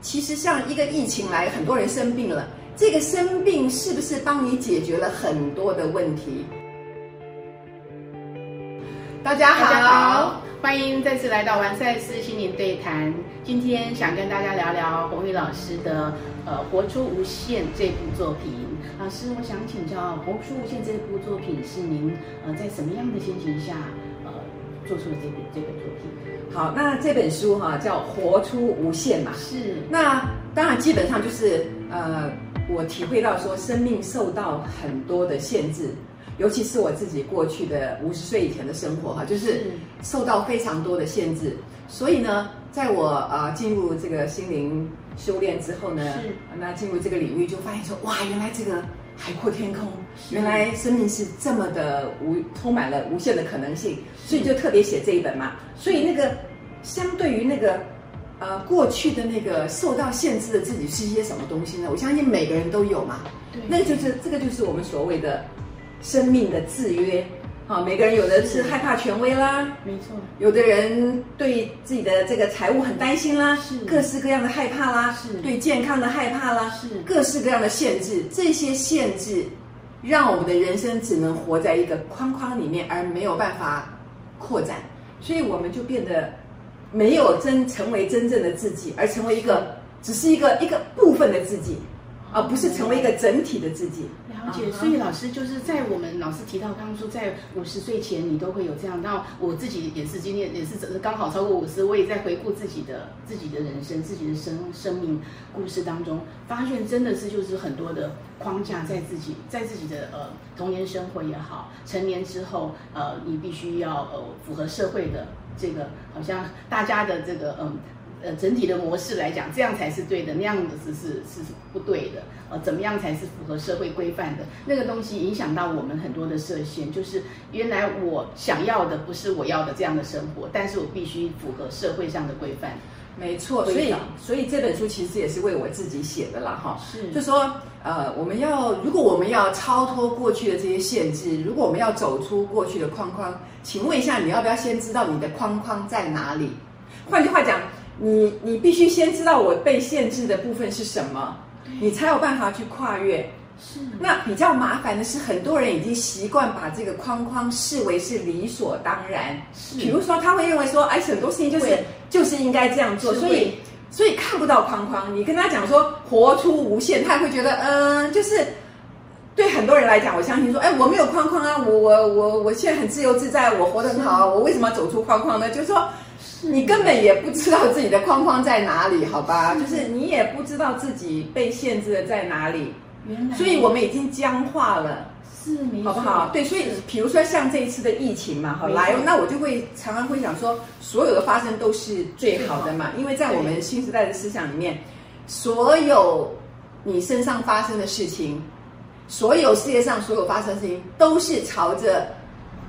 其实像一个疫情来，很多人生病了，这个生病是不是帮你解决了很多的问题？大家大家好，欢迎再次来到完赛斯心灵对谈。今天想跟大家聊聊洪宇老师的呃《活出无限》这部作品。老师，我想请教，《活出无限》这部作品是您呃在什么样的心情下做出了这个这个作品？好，那这本书哈、叫《活出无限》嘛。是那当然，基本上就是呃，我体会到说，生命受到很多的限制，尤其是我自己过去的五十岁以前的生活哈，就是受到非常多的限制。所以呢，在我呃进入这个心灵修炼之后呢是，那进入这个领域就发现说，哇，原来这个海阔天空，原来生命是这么的无充满了无限的可能性，所以就特别写这一本嘛。所以那个相对于那个呃过去的那个受到限制的自己是一些什么东西呢？我相信每个人都有嘛。对那个就是这个就是我们所谓的生命的制约。啊，每个人有的是害怕权威啦，没错，有的人对自己的这个财务很担心啦，是。各式各样的害怕啦，是。对健康的害怕啦，是。各式各样的限制，这些限制让我们的人生只能活在一个框框里面，而没有办法扩展，所以我们就变得没有真成为真正的自己，而成为一个只是一个一个部分的自己，而不是成为一个整体的自己。了解，嗯所以老师就是在我们老师提到，刚刚说在五十岁前你都会有这样，那我自己也是今年也是刚好超过五十，我也在回顾自己的自己的人生、自己的生生命故事当中，发现真的是就是很多的框架在自己在自己的呃童年生活也好，成年之后呃你必须要呃符合社会的这个好像大家的这个嗯。呃，整体的模式来讲，这样才是对的，那样子是是是不对的。呃，怎么样才是符合社会规范的？那个东西影响到我们很多的设限，就是原来我想要的不是我要的这样的生活，但是我必须符合社会上的规范。没错，所以所以这本书其实也是为我自己写的啦，哈。是就说呃，我们要如果我们要超脱过去的这些限制，如果我们要走出过去的框框，请问一下，你要不要先知道你的框框在哪里？换句话讲，你你必须先知道我被限制的部分是什么，你才有办法去跨越。是那比较麻烦的是，很多人已经习惯把这个框框视为是理所当然。是比如说，他会认为说，哎，很多事情就是就是应该这样做，所以所以看不到框框。你跟他讲说活出无限，他也会觉得，嗯、就是对很多人来讲，我相信说，哎，我没有框框啊，我我我我现在很自由自在，我活得很好啊，我为什么要走出框框呢？就是说。你根本也不知道自己的框框在哪里，好吧？就是你也不知道自己被限制的在哪里，原来，所以我们已经僵化了。是没好不好？对，所以比如说像这一次的疫情嘛，好来，那我就会常常会想说，所有的发生都是最好的嘛，因为在我们新时代的思想里面，所有你身上发生的事情，所有世界上所有发生的事情，都是朝着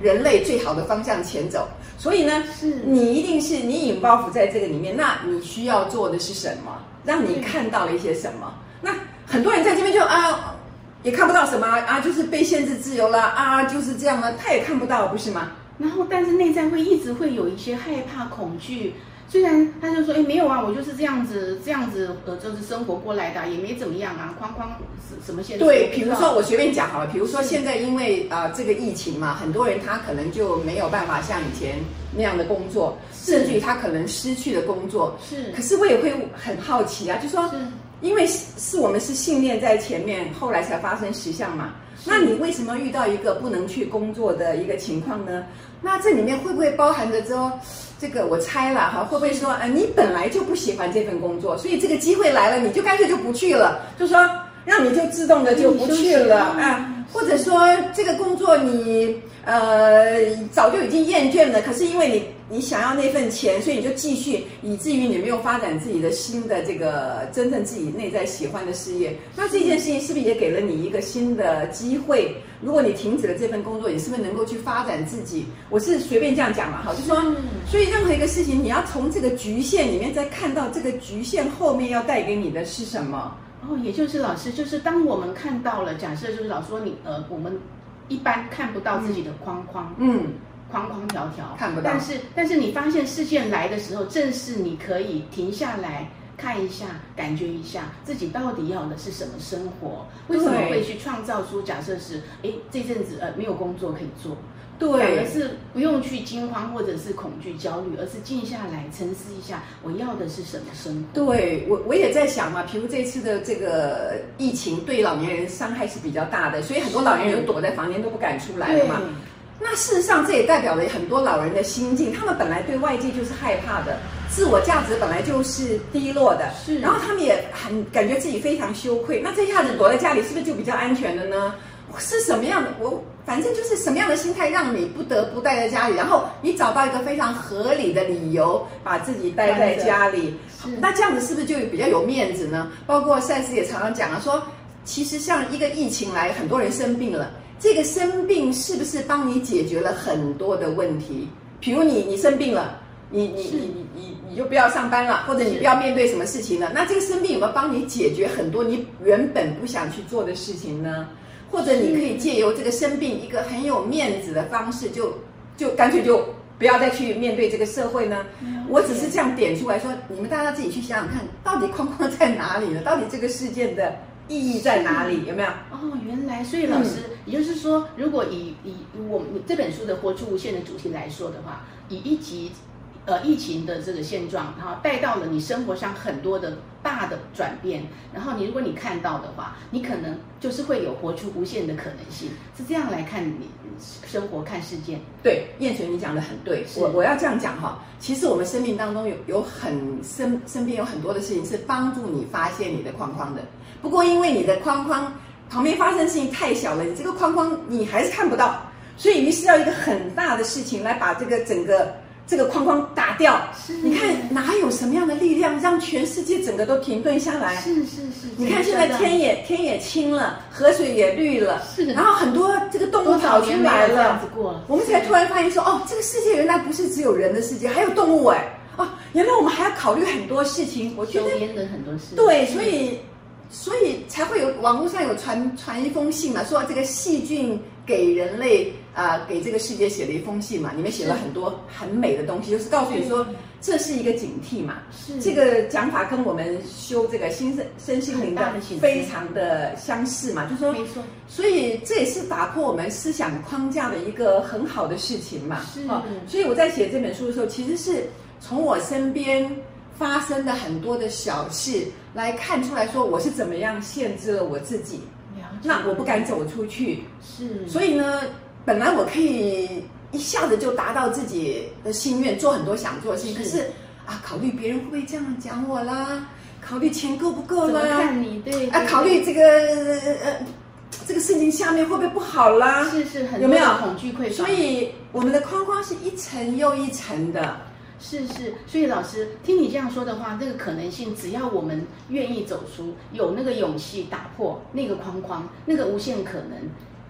人类最好的方向前走。所以呢，是你一定是你引爆符在这个里面，那你需要做的是什么？让你看到了一些什么？那很多人在这边就啊，也看不到什么啊，就是被限制自由了啊，就是这样了，他也看不到，不是吗？然后，但是内在会一直会有一些害怕、恐惧。虽然他就说，哎，没有啊，我就是这样子，这样子，呃，就是生活过来的啊，也没怎么样啊，框框什什么限制？对，比如说我随便讲好了，比如说是现在因为啊、呃这个疫情嘛，很多人他可能就没有办法像以前那样的工作，甚至于他可能失去了工作。是可是我也会很好奇啊，就说因为是是我们是信念在前面，后来才发生实相嘛。那你为什么遇到一个不能去工作的一个情况呢？那这里面会不会包含着说，这个我猜了哈，会不会说，呃，你本来就不喜欢这份工作，所以这个机会来了，你就干脆就不去了，就说让你就自动的就不去了啊，或者说这个工作你呃早就已经厌倦了，可是因为你你想要那份钱，所以你就继续，以至于你没有发展自己的新的这个真正自己内在喜欢的事业。那这件事情是不是也给了你一个新的机会？如果你停止了这份工作，你是不是能够去发展自己？我是随便这样讲嘛，哈，就说，所以任何一个事情，你要从这个局限里面再看到这个局限后面要带给你的是什么。哦，也就是老师，就是当我们看到了，假设就是老师说你呃，我们一般看不到自己的框框，嗯，框框条条看不到但是但是你发现事件来的时候，正是你可以停下来看一下，感觉一下自己到底要的是什么生活，为什么会去创造出假设是，哎，这阵子呃没有工作可以做。对，而是不用去惊慌或者是恐惧、焦虑，而是静下来沉思一下，我要的是什么生活？对我，我也在想嘛，比如这次的这个疫情对老年人伤害是比较大的，所以很多老年人躲在房间都不敢出来了嘛。那事实上，这也代表了很多老人的心境，他们本来对外界就是害怕的，自我价值本来就是低落的，是。然后他们也很感觉自己非常羞愧，那这下子躲在家里，是不是就比较安全了呢？是什么样的？我反正就是什么样的心态，让你不得不待在家里，然后你找到一个非常合理的理由，把自己待在家里。那这样子是不是就比较有面子呢？包括赛斯也常常讲啊，说其实像一个疫情来，很多人生病了，这个生病是不是帮你解决了很多的问题？比如你你生病了，你你你你你你就不要上班了，或者你不要面对什么事情了。那这个生病有没有帮你解决很多你原本不想去做的事情呢？或者你可以借由这个生病一个很有面子的方式，就就干脆就不要再去面对这个社会呢？我只是这样点出来说，你们大家自己去想想看，到底框框在哪里呢？到底这个事件的意义在哪里？有没有？哦，原来，所以老师，也就是说，如果以以我们这本书的“活出无限”的主题来说的话，以一集。呃，疫情的这个现状，然后带到了你生活上很多的大的转变，然后你如果你看到的话，你可能就是会有活出无限的可能性，是这样来看你生活看世界。对，燕纯你讲的很对，我我要这样讲哈，其实我们生命当中有有很身身边有很多的事情是帮助你发现你的框框的，不过因为你的框框旁边发生的事情太小了，你这个框框你还是看不到，所以你是要一个很大的事情来把这个整个。这个框框打掉，你看哪有什么样的力量让全世界整个都停顿下来？是是是，你看现在天也天也清了，河水也绿了，是的。然后很多这个动物跑出来了，我们才突然发现说，哦，这个世界原来不是只有人的世界，还有动物哎，哦，原来我们还要考虑很多事情。我觉得的很多事，对，所以所以才会有网络上有传传一封信嘛，说这个细菌给人类。啊，给这个世界写了一封信嘛，里面写了很多很美的东西，就是告诉你说这是一个警惕嘛。是这个讲法跟我们修这个心身身心灵的非常的相似嘛，就说没错。所以这也是打破我们思想框架的一个很好的事情嘛。是。所以我在写这本书的时候，其实是从我身边发生的很多的小事来看出来说，我是怎么样限制了我自己。那我不敢走出去。是。所以呢。本来我可以一下子就达到自己的心愿，做很多想做的事情。可是啊，考虑别人会不会这样讲我啦？考虑钱够不够啦？看你对啊，考虑这个呃这个事情下面会不会不好啦？是是，很有没有恐惧匮乏？所以我们的框框是一层又一层的。是是，所以老师听你这样说的话，那个可能性，只要我们愿意走出，有那个勇气打破那个框框，那个无限可能。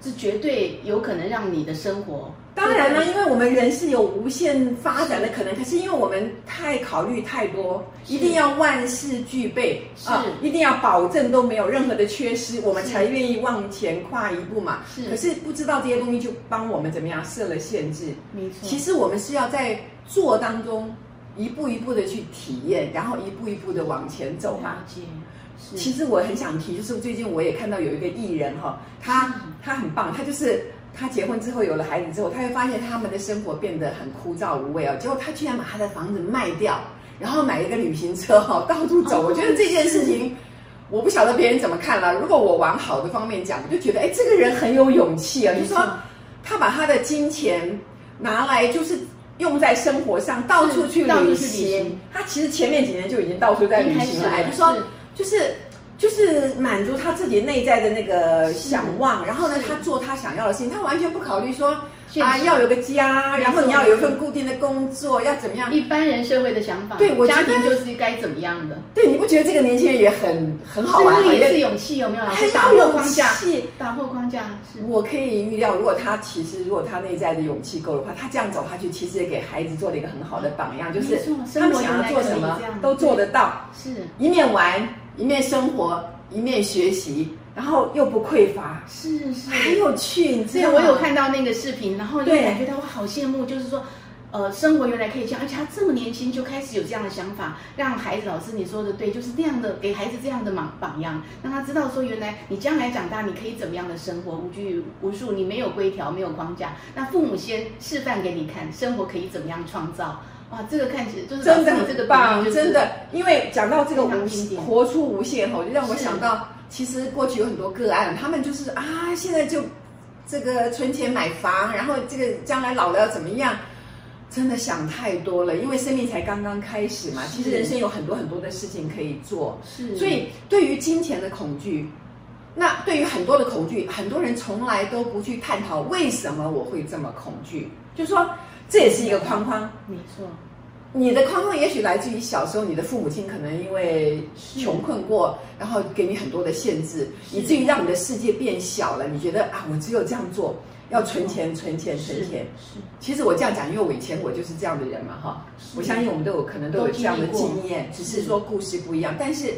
是绝对有可能让你的生活。当然了，因为我们人是有无限发展的可能，可是因为我们太考虑太多，一定要万事俱备啊，一定要保证都没有任何的缺失，我们才愿意往前跨一步嘛。是。可是不知道这些东西，就帮我们怎么样设了限制。没错。其实我们是要在做当中一步一步的去体验，然后一步一步的往前走嘛。其实我很想提，就是最近我也看到有一个艺人哈，他他很棒，他就是他结婚之后有了孩子之后，他会发现他们的生活变得很枯燥无味哦。结果他居然把他的房子卖掉，然后买一个旅行车哈，到处走。我觉得这件事情，我不晓得别人怎么看了。如果我往好的方面讲，我就觉得哎，这个人很有勇气啊。你说他把他的金钱拿来就是用在生活上，到处去旅行。他其实前面几年就已经到处在旅行了，就说。就是就是满足他自己内在的那个想望，然后呢，他做他想要的事情，他完全不考虑说啊要有个家，然后你要有一份固定的工作，要怎么样？一般人社会的想法，对，我家庭就是该怎么样的？对，你不觉得这个年轻人也很很好玩？也是勇气，有没有？很打破框架，打破框架。我可以预料，如果他其实如果他内在的勇气够的话，他这样走下去，其实也给孩子做了一个很好的榜样，就是他们想要做什么都做得到，是一面玩。一面生活，一面学习，然后又不匮乏，是是，很有趣。所以我有看到那个视频，然后就感觉到我好羡慕，就是说，呃，生活原来可以这样，而且他这么年轻就开始有这样的想法，让孩子，老师你说的对，就是那样的，给孩子这样的榜榜样，让他知道说，原来你将来长大，你可以怎么样的生活，无拘无束，你没有规条，没有框架，那父母先示范给你看，生活可以怎么样创造。哇，这个看起来就是真的这个棒，就是真的，因为讲到这个无活出无限吼，就让我想到，其实过去有很多个案，他们就是啊，现在就这个存钱买房，然后这个将来老了要怎么样，真的想太多了，因为生命才刚刚开始嘛。其实人生有很多很多的事情可以做，是，所以对于金钱的恐惧，那对于很多的恐惧，很多人从来都不去探讨为什么我会这么恐惧，就说这也是一个框框。没错，你的框框也许来自于小时候，你的父母亲可能因为穷困过，然后给你很多的限制，以至于让你的世界变小了。你觉得啊，我只有这样做，要存钱、存钱、存钱。是其实我这样讲，因为我以前我就是这样的人嘛，哈。是我相信我们都有可能都有这样的经验，只是说故事不一样。但是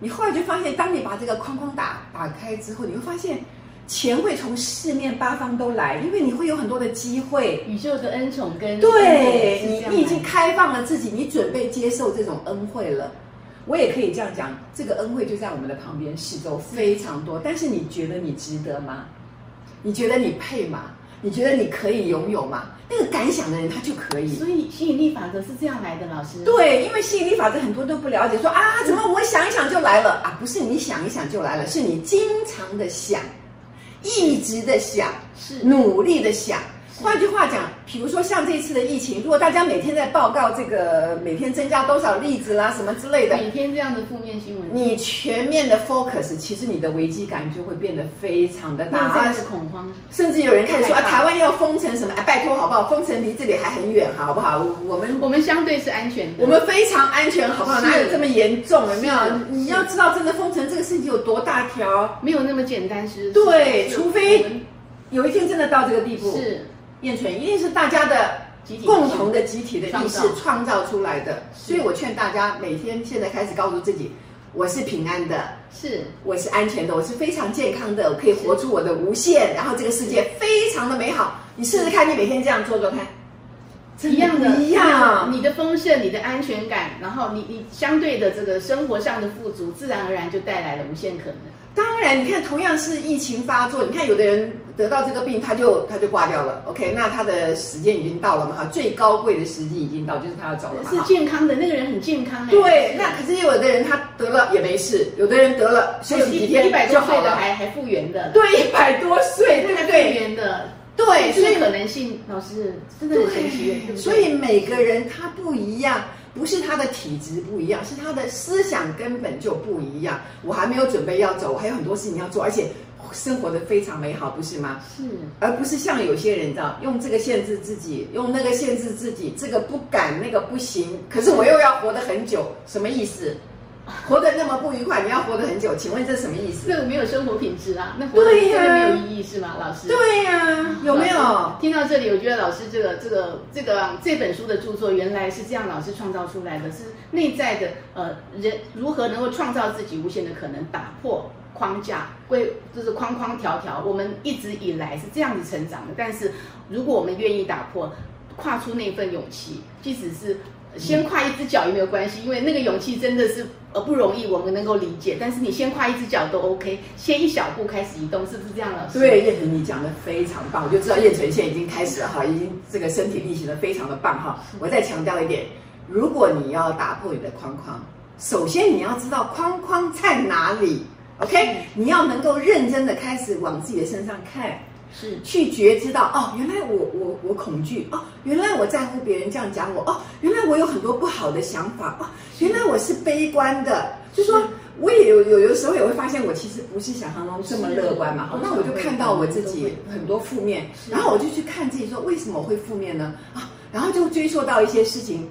你后来就发现，当你把这个框框打打开之后，你会发现钱会从四面八方都来，因为你会有很多的机会。宇宙的恩宠跟对你，你已经开放了自己，你准备接受这种恩惠了。我也可以这样讲，这个恩惠就在我们的旁边四周非常多。但是你觉得你值得吗？你觉得你配吗？你觉得你可以拥有吗？那个敢想的人他就可以。所以吸引力法则是这样来的，老师。对，因为吸引力法则很多都不了解，说啊，怎么我想一想就来了啊？不是你想一想就来了，是你经常的想，一直的想，是努力的想。换句话讲，比如说像这次的疫情，如果大家每天在报告这个每天增加多少例子啦、什么之类的，每天这样的负面新闻，你全面的 focus，其实你的危机感就会变得非常的大。内在的恐慌，甚至有人开始说啊，台湾要封城什么？哎，拜托好不好？封城离这里还很远，好不好？我们我们相对是安全的。我们非常安全，好不好？哪有这么严重？有没有？你要知道，真的封城这个事情有多大条？没有那么简单，是对是除非有一天真的到这个地步，是燕纯一定是大家的集体共同的集体的意识创造出来的。所以我劝大家每天现在开始告诉自己，我是平安的，是我是安全的，我是非常健康的，我可以活出我的无限，然后这个世界非常的美好。你试试看，你每天这样做做看，真一样的，一样。你的丰盛，你的安全感，然后你你相对的这个生活上的富足，自然而然就带来了无限可能。当然，你看，同样是疫情发作，你看有的人得到这个病，他就他就挂掉了。OK，那他的时间已经到了嘛？哈，最高贵的时机已经到，就是他要走了嘛？是健康的那个人很健康哎。对，那可是有的人他得了也没事，有的人得了休息几天一百多岁的就好了。还还复原的，对，一百多岁，对还复不对？原的，对，所以可能性，老师真的很神奇，对不对所以每个人他不一样，不是他的体质不一样，是他的思想根本就不一样。我还没有准备要走，我还有很多事情要做，而且生活的非常美好，不是吗？是而不是像有些人，你知道，用这个限制自己，用那个限制自己，这个不敢，那个不行。可是我又要活得很久，什么意思？活得那么不愉快，你要活得很久，请问这什么意思？这个没有生活品质啊，那活得没有意义是吗，老师？对呀、有没有？听到这里，我觉得老师这个这个这个啊这本书的著作原来是这样，老师创造出来的是内在的呃人如何能够创造自己无限的可能，打破框架，归就是框框条条。我们一直以来是这样子成长的，但是如果我们愿意打破，跨出那份勇气，即使是。先跨一只脚也没有关系，因为那个勇气真的是呃不容易，我们能够理解。但是你先跨一只脚都 OK，先一小步开始移动，是不是这样，老师？对，燕纯你讲的非常棒，我就知道燕纯现在已经开始了哈，已经这个身体力行的非常的棒哈。我再强调一点，如果你要打破你的框框，首先你要知道框框在哪里，OK？你要能够认真的开始往自己的身上看，是。去觉知到哦，原来我我我恐惧哦，原来我在乎别人这样讲我哦，原来我有很多不好的想法哦，原来我是悲观的，就说我也有有的时候也会发现我其实不是想象中这么乐观嘛，哦，那我就看到我自己很多负面，然后我就去看自己说为什么我会负面呢？啊，然后就追溯到一些事情。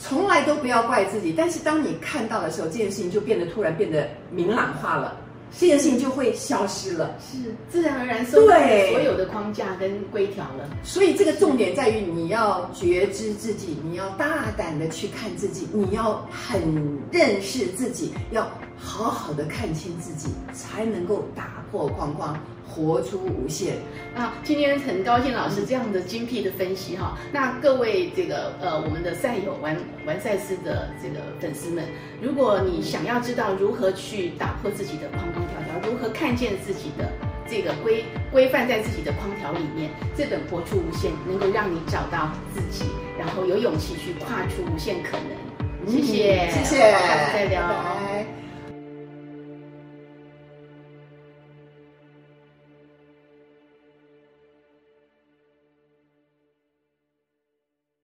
从来都不要怪自己，但是当你看到的时候，这件事情就变得突然变得明朗化了，这件事情就会消失了。是自然而然收回对所有的框架跟规条了。所以这个重点在于你要觉知自己，你要大胆的去看自己，你要很认识自己，要好好的看清自己，才能够打破框框，活出无限。啊，今天很高兴老师这样的精辟的分析哈。那各位这个呃我们的赛友玩玩赛事的这个粉丝们，如果你想要知道如何去打破自己的框框条条，如何看见自己的这个规规范在自己的框条里面，这本《活出无限》能够让你找到自己，然后有勇气去跨出无限可能。谢谢，谢谢，下次再聊。拜拜